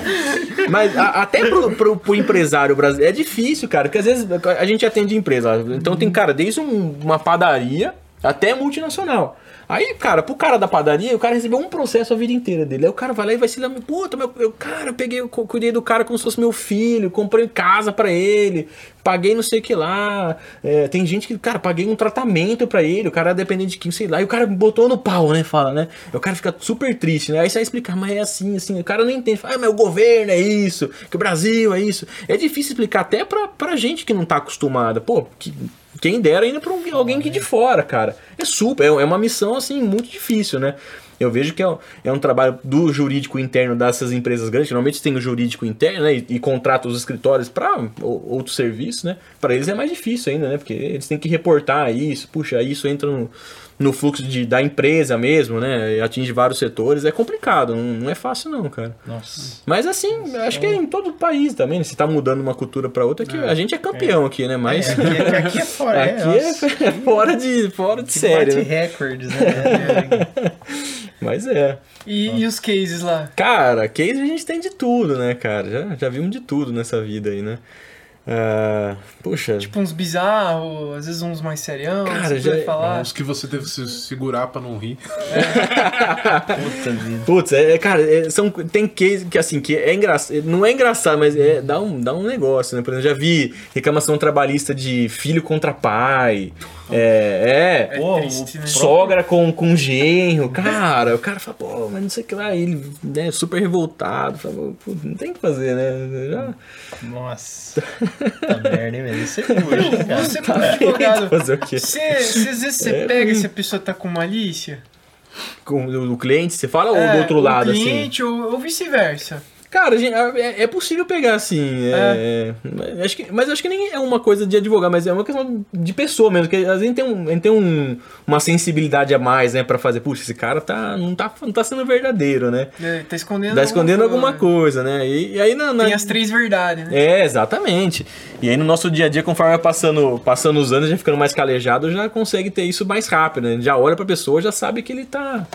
Mas a, até pro, pro, pro empresário brasileiro. É difícil, cara, porque às vezes a gente atende empresa. Então tem, cara, desde um, uma padaria Até multinacional. Aí, cara, pro cara da padaria, o cara recebeu um processo a vida inteira dele. Aí o cara vai lá e vai se lembrar, puta, meu, eu, cara, eu peguei, eu cuidei do cara como se fosse meu filho, comprei casa para ele, paguei não sei o que lá. É, tem gente que, cara, paguei um tratamento para ele, o cara é dependente de quem, sei lá, e o cara botou no pau, né? Fala, né? O cara fica super triste, né? Aí você vai explicar, mas é assim, assim, o cara não entende. Fala, ah, mas o governo é isso, que o Brasil é isso. É difícil explicar até pra, pra gente que não tá acostumada. Pô, que quem dera ainda para alguém que de fora, cara. É super, é, é uma missão assim muito difícil, né? Eu vejo que é, é um trabalho do jurídico interno dessas empresas grandes. Normalmente tem o jurídico interno né, e, e contrata os escritórios para outros serviços, né? Para eles é mais difícil ainda, né? Porque eles têm que reportar isso, puxa, isso entra no, no fluxo de, da empresa mesmo, né? Atinge vários setores, é complicado, não, não é fácil não, cara. Nossa. Mas assim, Nossa. acho que é em todo o país também, né? Se tá mudando uma cultura para outra, que é. a gente é campeão é. aqui, né? Mas... É, aqui, aqui, é fora, aqui é, é fora de, fora de série. Né? recordes, né? Mas é. E, e, os cases lá? Cara, case a gente tem de tudo, né, cara? Já, já vimos de tudo nessa vida aí, né? Uh, puxa. Tipo uns bizarros, às vezes uns mais serião. Cara, já falar. Uns que você teve que se segurar pra não rir. É. Puta vida. Putz, é, é, cara, é, são, tem case que assim, que é engraçado. Não é engraçado, mas é, dá, um, dá um negócio, né? Por exemplo, já vi reclamação trabalhista de filho contra pai. É, é, pô, triste, né? sogra com, com genro, cara, o cara fala, pô, mas não sei o que lá, ele né, super revoltado, fala, pô, não tem o que fazer, né? Já... Nossa, tá merda, hein, Isso é hoje, cara. Você como advogado, fazer o quê? Você, às vezes você é, pega se a pessoa tá com malícia? Com o cliente, você fala, é, ou do outro lado, cliente, assim? cliente, ou, ou vice-versa. Cara, gente, é, é, possível pegar assim. É. É, acho que, mas acho que nem é uma coisa de advogar, mas é uma questão de pessoa mesmo. Porque às vezes tem, um, a gente tem um, uma sensibilidade a mais, né? Pra fazer, puxa, esse cara tá, não, tá, não tá sendo verdadeiro, né? É, tá escondendo, tá escondendo alguma, coisa, né? E, e aí na, na, Tem as três verdades, né? É, exatamente. E aí no nosso dia a dia, conforme vai passando, passando os anos, já ficando mais calejado, já consegue ter isso mais rápido, né? Já olha pra pessoa, já sabe que ele tá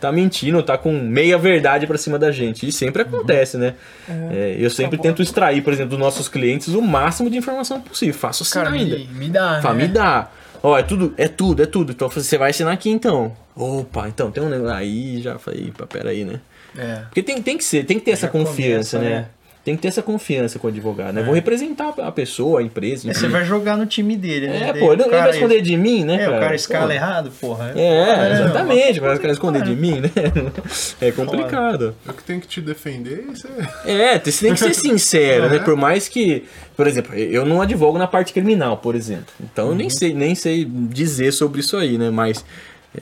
tá mentindo, tá com meia verdade para cima da gente. E sempre acontece, né? É, eu sempre tento extrair, por exemplo, dos nossos clientes o máximo de informação possível. Faço assim Cara, ainda. Me, me dá, Fala, né? me dá. Ó, é tudo, é tudo, é tudo. Então você vai assinar aqui então. Opa, então tem um negócio. Aí já falei, pera aí, né? É. Porque tem, tem que ser, tem que ter já essa confiança, começa, né? né? Tem que ter essa confiança com o advogado, né? É. Vou representar a pessoa, a empresa. É, você vai jogar no time dele, né? É, pô, ele, vai esconder de mim, né? É, cara? o cara escala pô. errado, porra. É, é exatamente, o cara esconder de mim, né? É complicado. Eu que tenho que te defender, isso é. É, você tem que ser sincero, né? Por mais que. Por exemplo, eu não advogo na parte criminal, por exemplo. Então uhum. eu nem uhum. sei, nem sei dizer sobre isso aí, né? Mas.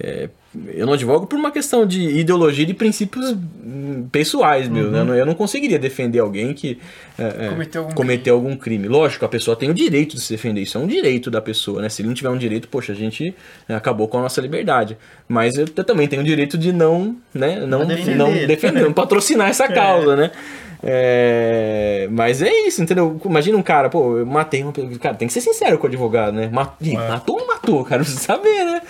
É, eu não advogo por uma questão de ideologia e de princípios hum, pessoais, meu. Né? Uhum. Eu não conseguiria defender alguém que é, é cometeu, algum, cometeu crime. algum, crime. Lógico, a pessoa tem o direito de se defender. Isso é um direito da pessoa, né? Se ele não tiver um direito, poxa, a gente né, acabou com a nossa liberdade. Mas eu, eu também tenho o direito de não, né, não, defender, não defender, não patrocinar essa causa, é. né? É, mas é isso, entendeu? Imagina um cara, pô, eu matei uma pessoa. Cara, tem que ser sincero com o advogado, né? É. Matou ou matou, cara? Precisa saber, né?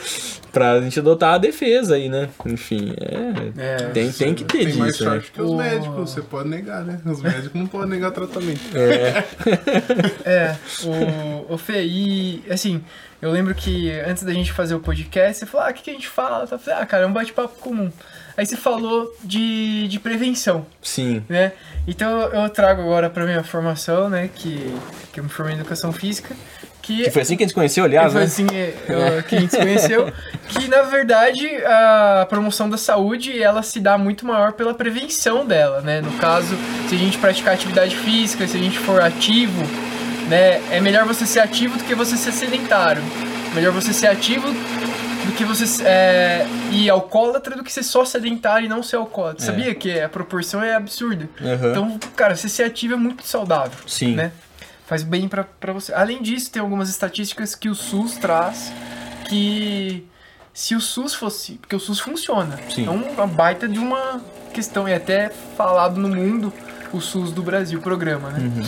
Pra gente adotar a defesa aí, né? Enfim, é. é tem, tem que ter tem disso. mais né? sorte né? que os médicos, você pode negar, né? Os médicos não podem negar tratamento. É. é, o, o Fê, e assim, eu lembro que antes da gente fazer o podcast, você falou, ah, o que, que a gente fala? Eu falei, ah, cara, é um bate-papo comum. Aí você falou de, de prevenção. Sim. Né? Então eu trago agora para minha formação, né, que, que eu me formei em educação física. Que, que foi assim que a gente se conheceu, aliás, foi né? assim eu, que a gente conheceu. que, na verdade, a promoção da saúde, ela se dá muito maior pela prevenção dela, né? No caso, se a gente praticar atividade física, se a gente for ativo, né? É melhor você ser ativo do que você ser sedentário. Melhor você ser ativo do que você é, ir alcoólatra do que ser só sedentário e não ser alcoólatra. É. Sabia que a proporção é absurda? Uhum. Então, cara, você ser ativo é muito saudável. Sim. Né? Faz bem para você. Além disso, tem algumas estatísticas que o SUS traz que se o SUS fosse. Porque o SUS funciona. Sim. É uma baita de uma questão. E é até falado no mundo o SUS do Brasil, programa, né? Uhum.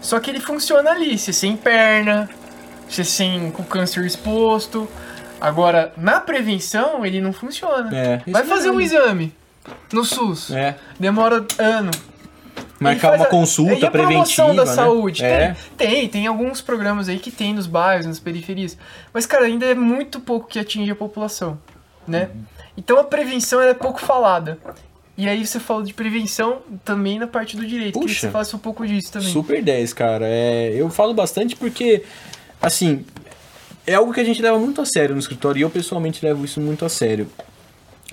Só que ele funciona ali, você sem perna, você sem com câncer exposto. Agora, na prevenção, ele não funciona. É, Vai fazer um exame no SUS. É. Demora ano. Marcar uma a, consulta a preventiva. da né? saúde. É. Tem, tem, tem alguns programas aí que tem nos bairros, nas periferias. Mas, cara, ainda é muito pouco que atinge a população, né? Uhum. Então a prevenção é pouco falada. E aí você falou de prevenção também na parte do direito. Puxa, que você falasse um pouco disso também. Super 10, cara. É, eu falo bastante porque, assim, é algo que a gente leva muito a sério no escritório e eu pessoalmente levo isso muito a sério.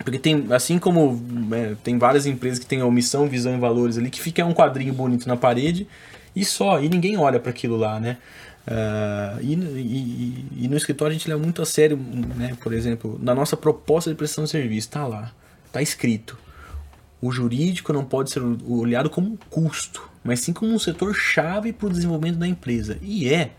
Porque tem, assim como é, tem várias empresas que têm omissão, visão e valores ali, que fica um quadrinho bonito na parede e só, e ninguém olha para aquilo lá, né? Uh, e, e, e, no escritório a gente leva muito a sério, né? Por exemplo, na nossa proposta de prestação de serviço, tá lá, tá escrito. O jurídico não pode ser olhado como um custo, mas sim como um setor chave para o desenvolvimento da empresa. E é.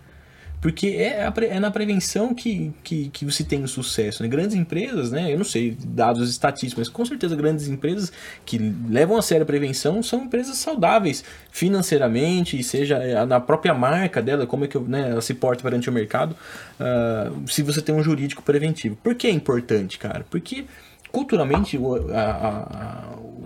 Porque é, é na prevenção que, que, que você tem o sucesso. Né? Grandes empresas, né? eu não sei dados estatísticos, mas com certeza grandes empresas que levam a sério a prevenção são empresas saudáveis financeiramente, seja na própria marca dela, como é que né, ela se porta perante o mercado, uh, se você tem um jurídico preventivo. Por que é importante, cara? Porque culturalmente a, a,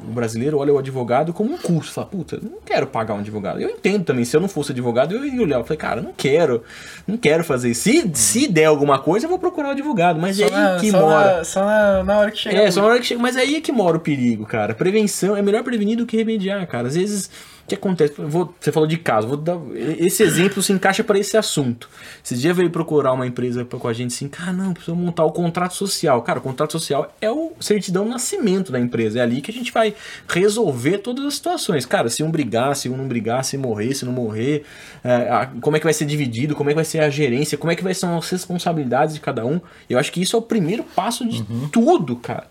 o brasileiro olha o advogado como um custo. Fala, puta, não quero pagar um advogado. Eu entendo também, se eu não fosse advogado, eu ia olhar. Eu falei, cara, não quero, não quero fazer isso. Se, se der alguma coisa, eu vou procurar um advogado. Mas só é aí na, que só mora. Na, só na, na, hora que chega. É, só na hora que chega. Mas é aí que mora o perigo, cara. Prevenção é melhor prevenir do que remediar, cara. Às vezes o que acontece? Vou, você falou de caso, vou dar, esse exemplo se encaixa para esse assunto. Esse dia veio procurar uma empresa com a gente assim, cara, não, precisa montar o contrato social. Cara, o contrato social é o certidão nascimento da empresa. É ali que a gente vai resolver todas as situações. Cara, se um brigar, se um não brigar, se morrer, se não morrer, é, a, como é que vai ser dividido, como é que vai ser a gerência, como é que vai ser as responsabilidades de cada um. Eu acho que isso é o primeiro passo de uhum. tudo, cara.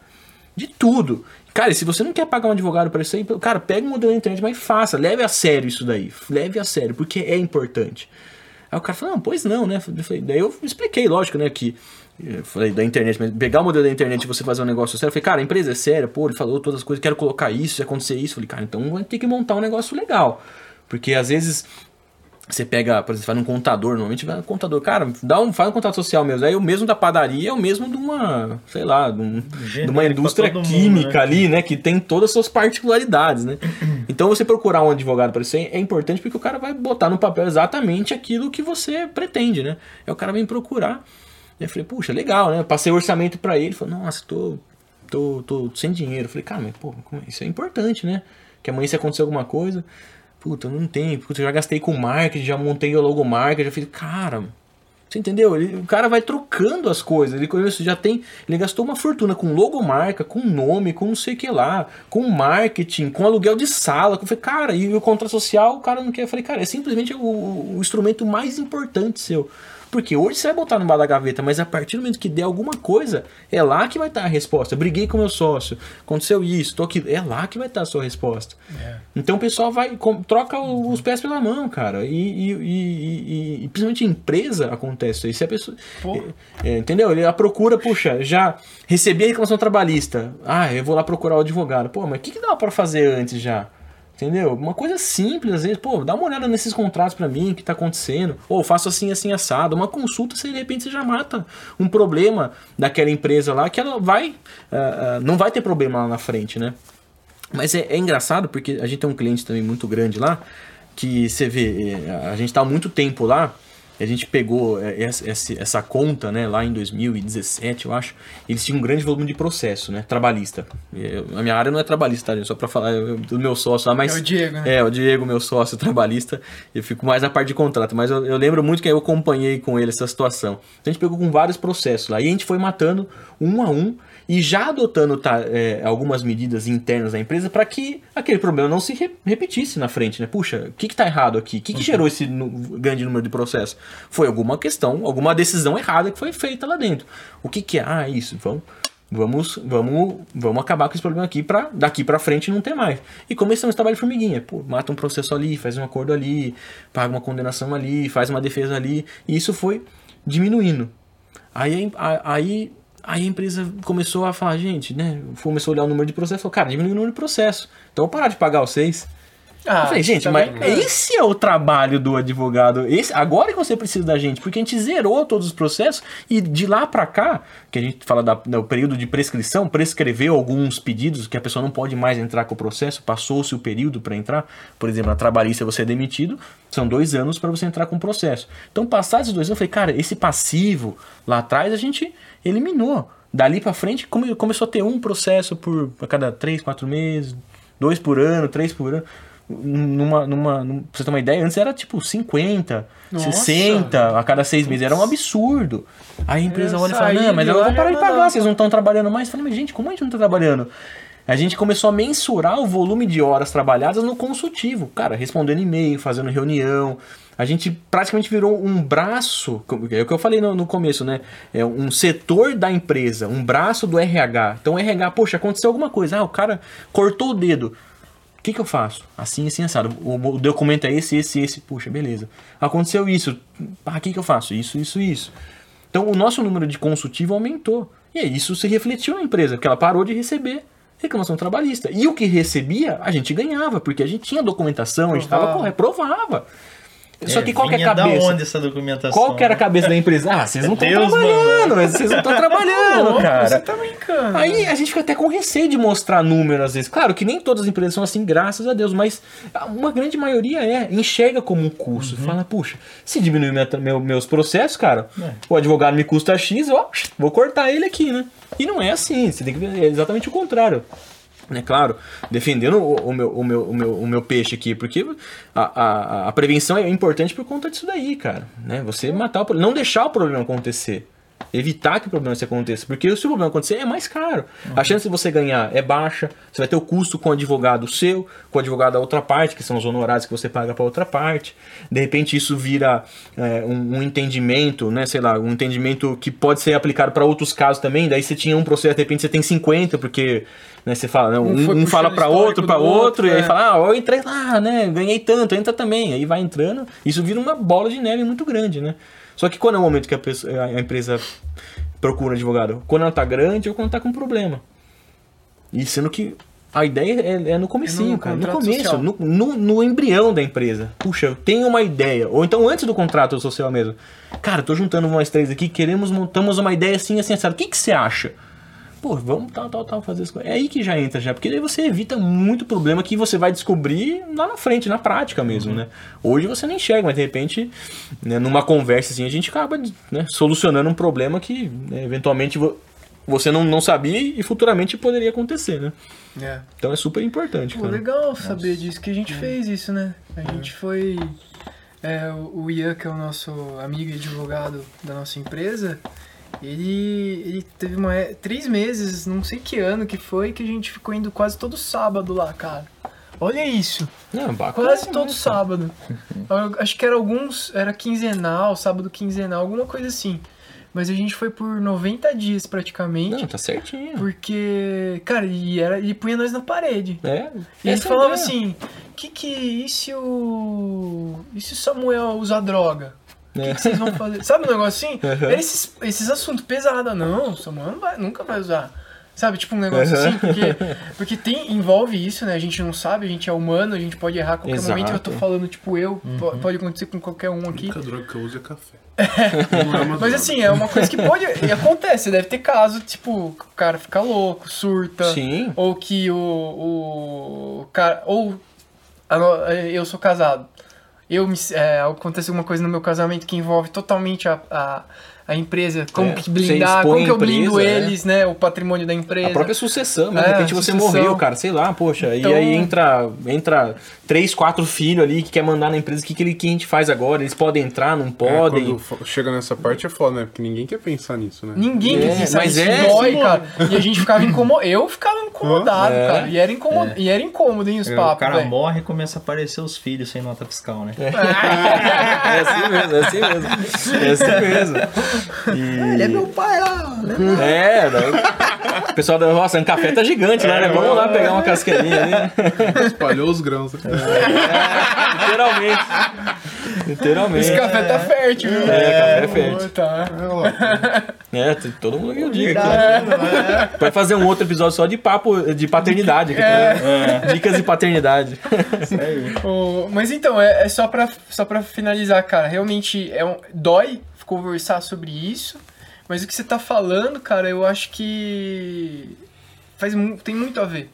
De tudo. Cara, se você não quer pagar um advogado para isso aí, cara, pega um modelo da internet, mas faça, leve a sério isso daí. Leve a sério, porque é importante. Aí o cara falou, não, pois não, né? Eu falei, daí eu expliquei, lógico, né, que eu falei da internet, mas pegar o modelo da internet e você fazer um negócio sério, eu falei, cara, a empresa é séria, pô, ele falou todas as coisas, quero colocar isso, se acontecer isso, eu falei, cara, então vai ter que montar um negócio legal. Porque às vezes você pega, por exemplo, faz um contador, normalmente vai um contador, cara, dá um, faz um contato social mesmo. Aí o mesmo da padaria é o mesmo de uma, sei lá, de, um, de uma indústria química mundo, né? ali, né? Que tem todas as suas particularidades, né? Então você procurar um advogado para isso é importante porque o cara vai botar no papel exatamente aquilo que você pretende, né? Aí o cara vem procurar. Eu falei, puxa, legal, né? Passei o orçamento para ele, falou, nossa, tô, tô, tô sem dinheiro. Eu falei, cara, mas pô, é? isso é importante, né? Que amanhã se acontecer alguma coisa. Puta, não tem. Puta, eu já gastei com marketing, já montei o logomarca, já fiz. Cara, você entendeu? Ele, o cara vai trocando as coisas. Ele já tem. Ele gastou uma fortuna com logomarca, com nome, com não sei o que lá, com marketing, com aluguel de sala. Eu falei, cara, e o contrato social, o cara não quer. Eu falei, cara, é simplesmente o, o instrumento mais importante seu. Porque hoje você vai botar no bar da gaveta, mas a partir do momento que der alguma coisa, é lá que vai estar a resposta. briguei com meu sócio, aconteceu isso, tô aqui. É lá que vai estar a sua resposta. É. Então o pessoal vai, troca os pés pela mão, cara. E, e, e, e principalmente em empresa acontece isso. Se a pessoa. É, é, entendeu? Ele a procura, puxa, já recebi a reclamação trabalhista. Ah, eu vou lá procurar o advogado. Pô, mas o que, que dá para fazer antes já? Entendeu? Uma coisa simples, às vezes, pô, dá uma olhada nesses contratos para mim, o que tá acontecendo. Ou faço assim, assim, assado. Uma consulta, se de repente você já mata um problema daquela empresa lá, que ela vai. Uh, uh, não vai ter problema lá na frente, né? Mas é, é, engraçado porque a gente tem um cliente também muito grande lá, que você vê, é, a gente tá há muito tempo lá a gente pegou é, essa, essa, conta, né, lá em 2017, eu acho, eles tinham um grande volume de processo, né, trabalhista. Eu, a minha área não é trabalhista, tá, só para falar do meu sócio lá, mas... É o Diego, né? É, o Diego, meu sócio trabalhista, eu fico mais na parte de contrato, mas eu, eu lembro muito que eu acompanhei com ele essa situação. Então a gente pegou com vários processos lá, e a gente foi matando um a um, e já adotando tá, é, algumas medidas internas da empresa para que aquele problema não se re repetisse na frente, né? Puxa, o que está errado aqui? O que, que uhum. gerou esse grande número de processos? Foi alguma questão, alguma decisão errada que foi feita lá dentro. O que, que é? Ah, isso, vamos vamos vamos vamos acabar com esse problema aqui para daqui para frente não ter mais e começamos a trabalho de formiguinha pô mata um processo ali faz um acordo ali paga uma condenação ali faz uma defesa ali e isso foi diminuindo aí aí Aí a empresa começou a falar, gente, né? Começou a olhar o número de processos, falou, cara, diminui o número de processos. Então vou parar de pagar vocês. Ah, eu falei, gente, tá mas esse é o trabalho do advogado. Esse, agora que você precisa da gente, porque a gente zerou todos os processos e de lá para cá, que a gente fala da, do período de prescrição, prescreveu alguns pedidos que a pessoa não pode mais entrar com o processo, passou-se o período para entrar. Por exemplo, na trabalhista você é demitido, são dois anos para você entrar com o processo. Então, passados esses dois anos, eu falei, cara, esse passivo lá atrás a gente eliminou. Dali para frente come, começou a ter um processo por a cada três, quatro meses, dois por ano, três por ano numa, numa, numa, pra você ter uma ideia, antes era tipo 50, Nossa. 60 a cada seis meses. Era um absurdo. Aí a empresa olha e fala, não, mas eu vou parar de pagar, vocês não estão trabalhando mais. Eu falei, mas gente, como a gente não está trabalhando? A gente começou a mensurar o volume de horas trabalhadas no consultivo. Cara, respondendo e-mail, fazendo reunião. A gente praticamente virou um braço, é o que eu falei no, no, começo, né? É um setor da empresa, um braço do RH. Então, o RH, poxa, aconteceu alguma coisa. Ah, o cara cortou o dedo. O que, que eu faço? Assim, assim, assado. O, o documento é esse, esse, esse. Puxa, beleza. Aconteceu isso. Ah, o que, que eu faço? Isso, isso, isso. Então, o nosso número de consultivo aumentou. E isso se refletiu na empresa, porque ela parou de receber reclamação trabalhista. E o que recebia, a gente ganhava, porque a gente tinha documentação, a gente estava correto, provava. Só é, que qual que é a cabeça? Da onde essa documentação? Qual que era a cabeça da empresa? Ah, vocês não estão trabalhando, mano. vocês não estão trabalhando, cara. Você tá brincando. Aí a gente fica até com receio de mostrar números às vezes. Claro que nem todas as empresas são assim, graças a Deus, mas uma grande maioria é, enxerga como um custo. Uhum. Fala, puxa, se diminuir minha, meu, meus processos, cara, é. o advogado me custa X, ó, vou cortar ele aqui, né? E não é assim, você tem que ver exatamente o contrário né, claro, defendendo o, o, meu, o, meu, o, meu, o meu peixe aqui, porque a, a, a prevenção é importante por conta disso daí, cara, né, você matar o não deixar o problema acontecer, evitar que o problema se aconteça, porque se o problema acontecer é mais caro, uhum. a chance de você ganhar é baixa, você vai ter o custo com o advogado seu, com o advogado da outra parte, que são os honorários que você paga para outra parte, de repente isso vira é, um, um, entendimento, né, sei lá, um entendimento que pode ser aplicado para outros casos também, daí você tinha um processo, de repente você tem 50, porque né? Você fala, né? um, um fala para outro, para outro, outro, e aí é. fala, ah, eu entrei lá, né? Ganhei tanto, entra também. Aí vai entrando, isso vira uma bola de neve muito grande, né? Só que quando é o momento que a, pessoa, a empresa procura um advogado? Quando ela tá grande ou quando tá com problema. E sendo que a ideia é, é no comecinho, é no cara. No começo, no, no, no, embrião da empresa. Puxa, eu tenho uma ideia. Ou então antes do contrato social mesmo. Cara, tô juntando umas três aqui, queremos, montamos uma ideia assim, assim, sabe? O que, que você acha? Pô, vamos tal, tal, tal, fazer as coisas. É aí que já entra, já, porque daí você evita muito problema que você vai descobrir lá na frente, na prática mesmo, uhum. né? Hoje você nem enxerga, mas de repente, né, numa conversa assim, a gente acaba né, solucionando um problema que né, eventualmente você não, não sabia e futuramente poderia acontecer, né? É. Então é super importante. Pô, legal saber disso, que a gente é. fez isso, né? A gente foi. É, o Ian, que é o nosso amigo e advogado da nossa empresa, ele, ele teve uma, três meses, não sei que ano que foi, que a gente ficou indo quase todo sábado lá, cara. Olha isso. Não, bacana, quase todo né, sábado. Acho que era alguns. Era quinzenal, sábado quinzenal, alguma coisa assim. Mas a gente foi por 90 dias praticamente. Não, tá certinho. Porque, cara, e, era, e punha nós na parede. É. E a gente falava ideia. assim: que que. E se o. E se o Samuel usar droga? O que, que, vocês vão fazer? Sabe um negócio assim? Uhum. Esses, esses assuntos pesados. Não, Samuel não vai, nunca vai usar. Sabe, tipo um negócio uhum. assim, porque, porque tem, envolve isso, né? A gente não sabe, a gente é humano, a gente pode errar a qualquer Exato. momento. Eu tô falando, tipo, eu, uhum. pode acontecer com qualquer um aqui. A única droga que eu uso é café. É, mas assim, é uma coisa que pode. E acontece, deve ter caso, tipo, o cara fica louco, surta. Sim. Ou que o. o cara. Ou. Eu sou casado eu me, é, acontece alguma coisa no meu casamento que envolve totalmente a, a a empresa, como é, que blindar, como que eu blindo empresa, é. eles, né? O patrimônio da empresa. A própria sucessão, né? De repente você sucessão. morreu, cara, sei lá, poxa. Então... E aí entra, entra três, quatro filhos ali que quer mandar na empresa, o que, que, ele, que a gente faz agora? Eles podem entrar, não é, podem? É, chega nessa parte é foda, né? Porque ninguém quer pensar nisso, né? Ninguém quer é, pensar mas nisso. É, dói, cara. E a gente ficava incomodado. Eu ficava incomodado, é. cara. E era, incomod... e era incômodo, hein, os papos. O cara véio. morre e começa a aparecer os filhos sem nota fiscal, né? É, assim mesmo, é assim mesmo. É assim mesmo. E... Ele é meu pai lá. Né? É, não. O pessoal da nossa, um café tá gigante lá, né? Vamos lá pegar uma casqueirinha ali. Espalhou os grãos. É, literalmente. Literalmente. Esse café tá fértil, viu? É, café é fértil. Tá. É, todo mundo que eu digo. Aqui. Vai fazer um outro episódio só de papo de paternidade. Aqui, é. Dicas de paternidade. Isso aí. mas então, é, é, só, pra, só pra finalizar, cara. Realmente é um, dói conversar sobre isso. Mas o que você tá falando, cara, eu acho que faz, tem muito a ver.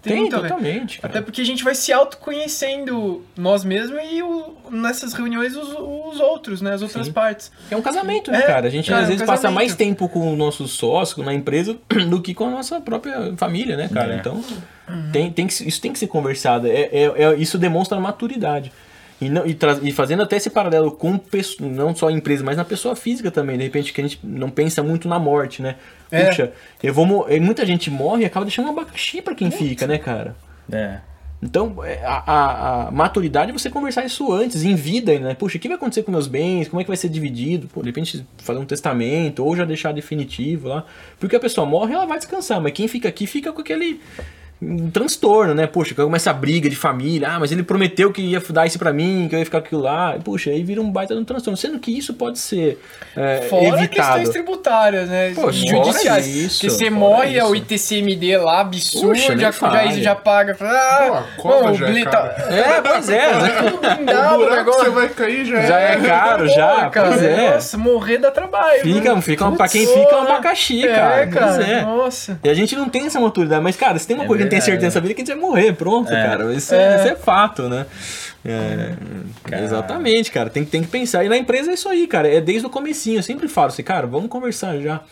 Tem, Tem totalmente. Cara. Até porque a gente vai se autoconhecendo nós mesmos e o, nessas reuniões os, os, outros, né? As outras Sim. partes. É um casamento, né, é, cara? A gente cara, às vezes é um passa mais tempo com o nosso sócio na empresa do que com a nossa própria família, né, cara? É. Então, uhum. tem, tem que, isso tem que ser conversado. É, é, é isso demonstra maturidade. E, não, e, e, fazendo até esse paralelo com não só a empresa, mas na pessoa física também. De repente, que a gente não pensa muito na morte, né? É. Puxa, eu vou muita gente morre e acaba deixando um abacaxi para quem fica, né, cara? É. Então, é, a, a, a, maturidade é você conversar isso antes, em vida, né? Puxa, o que vai acontecer com meus bens? Como é que vai ser dividido? Pô, de repente, fazer um testamento ou já deixar definitivo lá. Porque a pessoa morre, ela vai descansar, mas quem fica aqui fica com aquele um transtorno, né? Poxa, começa a briga de família. Ah, mas ele prometeu que ia dar isso pra mim, que eu ia ficar com aquilo lá. E, puxa, aí vira um baita de um transtorno. Sendo que isso pode ser é, fora evitado. questões tributárias, né? Pô, Judiciais. Isso, que você morre, é o ITCMD lá, absurdo, Puxa, já, já, já paga. Ah, Pô, não, já é, caro. é, pois é. Né? o negócio você vai cair já, já é, caro, já. Pô, cara, pois é. Nossa, morrer dá trabalho. Fica, né? fica, pra quem fica é um abacaxi, cara. É, cara. É. Nossa. E a gente não tem essa maturidade. Mas, cara, se tem uma é coisa a tem certeza vida que a gente vai morrer, pronto, é. cara. Isso é, isso é fato, né? É, exatamente, cara. Tem, tem que pensar. E na empresa é isso aí, cara. É desde o comecinho. Eu sempre falo assim, cara, vamos conversar já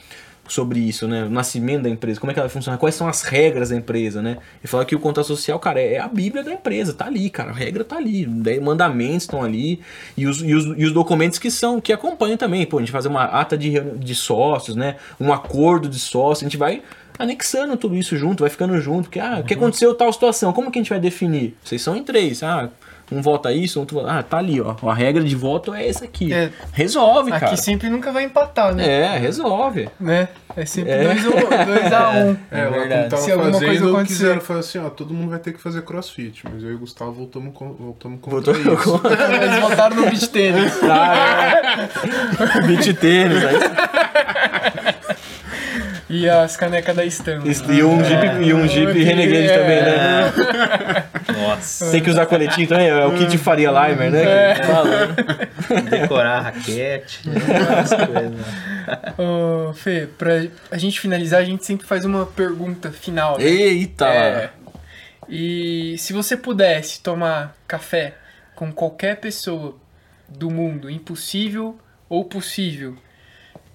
sobre isso, né? O nascimento da empresa, como é que ela funciona, quais são as regras da empresa, né? E falar que o contrato social, cara, é a bíblia da empresa, tá ali, cara, a regra tá ali, mandamentos estão ali e os, e os, e os documentos que são, que acompanham também, pô, a gente fazer uma ata de, de sócios, né? Um acordo de sócios, a gente vai anexando tudo isso junto, vai ficando junto, porque, ah, o que aconteceu tal situação, como que a gente vai definir? Vocês são em três, ah, um vota isso, outro vota. Ah, tá ali, ó. A regra de voto é essa aqui. É. Resolve, aqui cara. Aqui sempre nunca vai empatar, né? É, resolve. Né? É sempre 2 é. a 1. Um. É, é verdade. Se alguma coisa acontecer. quiseram assim, ó, todo mundo vai ter que fazer crossfit. Mas eu e o Gustavo voltamos, com, voltamos contra Voltou isso. Com... Eles votaram no beat tênis. Ah, é. beat tênis, aí. E as canecas da Stan. E um Jeep, e um Jeep Renegade é. também, né? Nossa. Tem que usar coletinho também, é o kit Faria Limer, né? É. Decorar a raquete, Ô, Fê, pra a gente finalizar, a gente sempre faz uma pergunta final. Né? Eita! É, e se você pudesse tomar café com qualquer pessoa do mundo, impossível ou possível,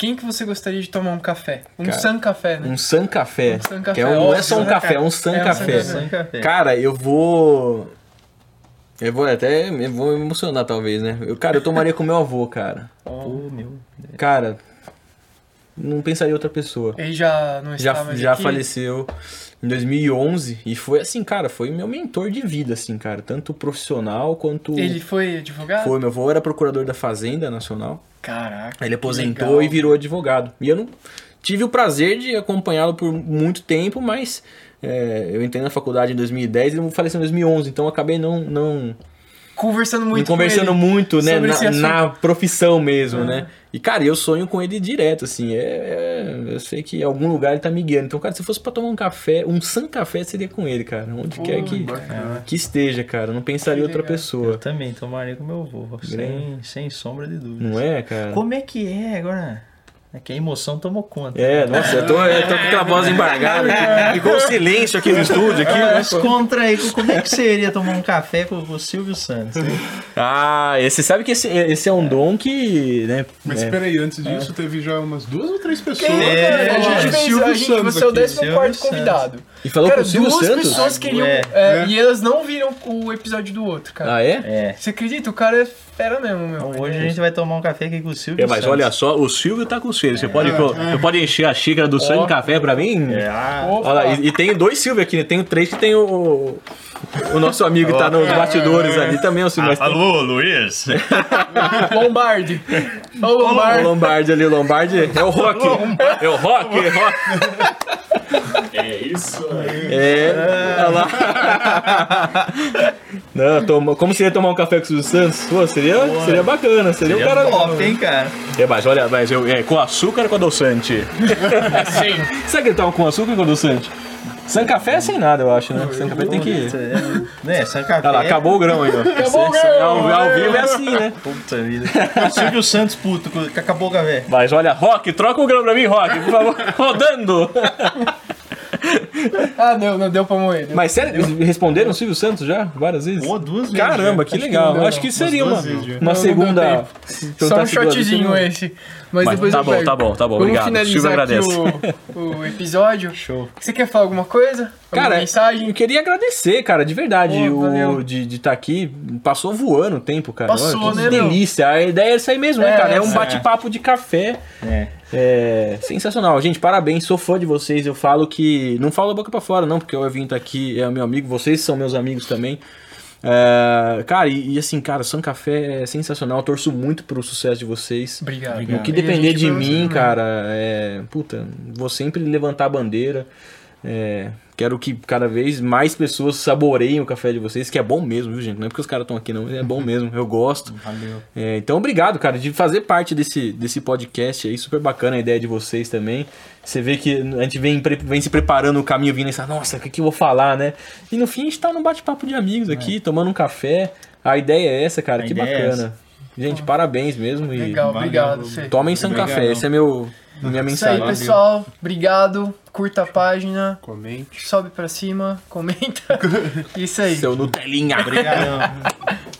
quem que você gostaria de tomar um café? Um Cara, San Café, né? Um San Café. Um San Café. É um, não é só um café, é um San, é café. Um San Café. Cara, eu vou... Eu vou até eu vou me emocionar, talvez, né? Eu, cara, eu tomaria com meu avô, cara. Oh, meu. Cara, não pensaria em outra pessoa. Ele já não estava Já, já faleceu em 2011 e foi assim, cara, foi meu mentor de vida, assim, cara. Tanto profissional quanto... Ele foi advogado? Foi, meu avô era procurador da Fazenda Nacional. Caraca. Ele aposentou e virou advogado. E eu não tive o prazer de acompanhá-lo por muito tempo, mas é, eu entrei na faculdade em 2010 e ele faleceu em 2011, então acabei não, não conversando muito conversando muito né na, na, profissão mesmo ah. né? E cara eu sonho com ele direto assim é, é, eu sei que em algum lugar ele tá me guiando. Então cara se fosse para tomar um café um san café seria com ele cara. Onde Pô, quer que que esteja cara. Não pensaria outra pessoa. Eu também tomaria com meu avô sem, sem sombra de dúvida não é cara? Como é que é agora é que a emoção tomou conta. É, nossa, eu tô, eu tô com aquela voz embargada aqui. Ficou um silêncio aqui no estúdio. Aqui, Mas contra aí, como é que você iria tomar um café com o Silvio Santos? Ah, você sabe que esse, esse é um dom que. Né, Mas é. peraí, antes disso é. teve já umas duas ou três pessoas. É, a gente fez, Silvio a gente, Santos você é o 14 convidado. E falou cara, com o Silvio duas Santos? pessoas queriam. É. É, e elas não viram o episódio do outro, cara. Ah, é? É. Você acredita? O cara é fera mesmo, meu. Então, hoje a gente vai tomar um café aqui com o Silvio. É, mas Santos. olha só, o Silvio tá com o Você pode, você pode encher a xícara do sangue de café pra mim? É. Olha lá, e, e, tem dois Silvio aqui, né? Tem três que tem o. o nosso amigo que tá nos bastidores ali também é o Silvestre. Alô, Luiz? Lombardi. Ô, Lombardi. O Lombardi ali, o Lombardi é o rock. É o rock, é rock. É isso aí. É, olha lá. Não, toma, como seria tomar um café com o Silvio Santos? Pô, seria, seria bacana, seria, seria um cara. top, hein, cara? É, mas olha, mas eu, é, com açúcar ou com adoçante? Sim. Será que ele toma com açúcar ou com adoçante? Sem café é sem nada, eu acho, né? Sem café tem que. É, sem café. Olha lá, acabou o grão aí, ó. Acabou o grão! Ao, ao vivo é assim, né? Puta vida. Silvio Santos, puto, que acabou o café. Mas olha, Rock, troca o grão pra mim, Rock, por favor. Rodando! Ah, não, não deu pra morrer. Mas sério, responderam o Silvio Santos já? Várias vezes? Pô, duas vezes. Caramba, que legal. Que Acho que seria uma, uma segunda. Só um shotzinho esse. Mas, Mas depois tá eu bom, pego. tá bom, tá bom. Vamos Obrigado. finalizar agradece. O, o episódio. Show. Você quer falar alguma coisa? Alguma cara, mensagem? eu queria agradecer, cara, de verdade, Pô, o, de estar tá aqui. Passou voando o tempo, cara. Passou, Olha, que né, delícia. A ideia é essa aí mesmo, né, É, cara? É um essa. bate-papo de café. É. É sensacional. Gente, parabéns. Sou fã de vocês. Eu falo que. Não falo boca pra fora, não, porque o Evinho tá aqui, é meu amigo. Vocês são meus amigos também. É, cara, e, e, assim, cara, São Café é sensacional. Eu torço muito pro sucesso de vocês. Obrigado. No que E a depender de mim, você cara, é. Puta, vou sempre levantar a bandeira. É, quero que cada vez mais pessoas saboreiem o café de vocês, que é bom mesmo, viu, gente? Não é porque os caras estão aqui, não. É bom mesmo, eu gosto. Valeu. É, então, obrigado, cara, de fazer parte desse, desse podcast aí. Super bacana a ideia de vocês também. Você vê que a gente vem, vem se preparando o caminho, vindo nessa, nossa, o que, que eu vou falar, né? E no fim a gente tá num bate-papo de amigos aqui, tomando um café. A ideia é essa, cara, A que é bacana. Gente, parabéns mesmo. E Legal, Valeu. obrigado. Tomem Obrigadão. Café, esse é meu, minha Isso aí, mensagem. pessoal. Obrigado. Curta a página. Comente. Sobe pra cima. Comenta. Isso aí. Seu Nutelinha. Obrigadão.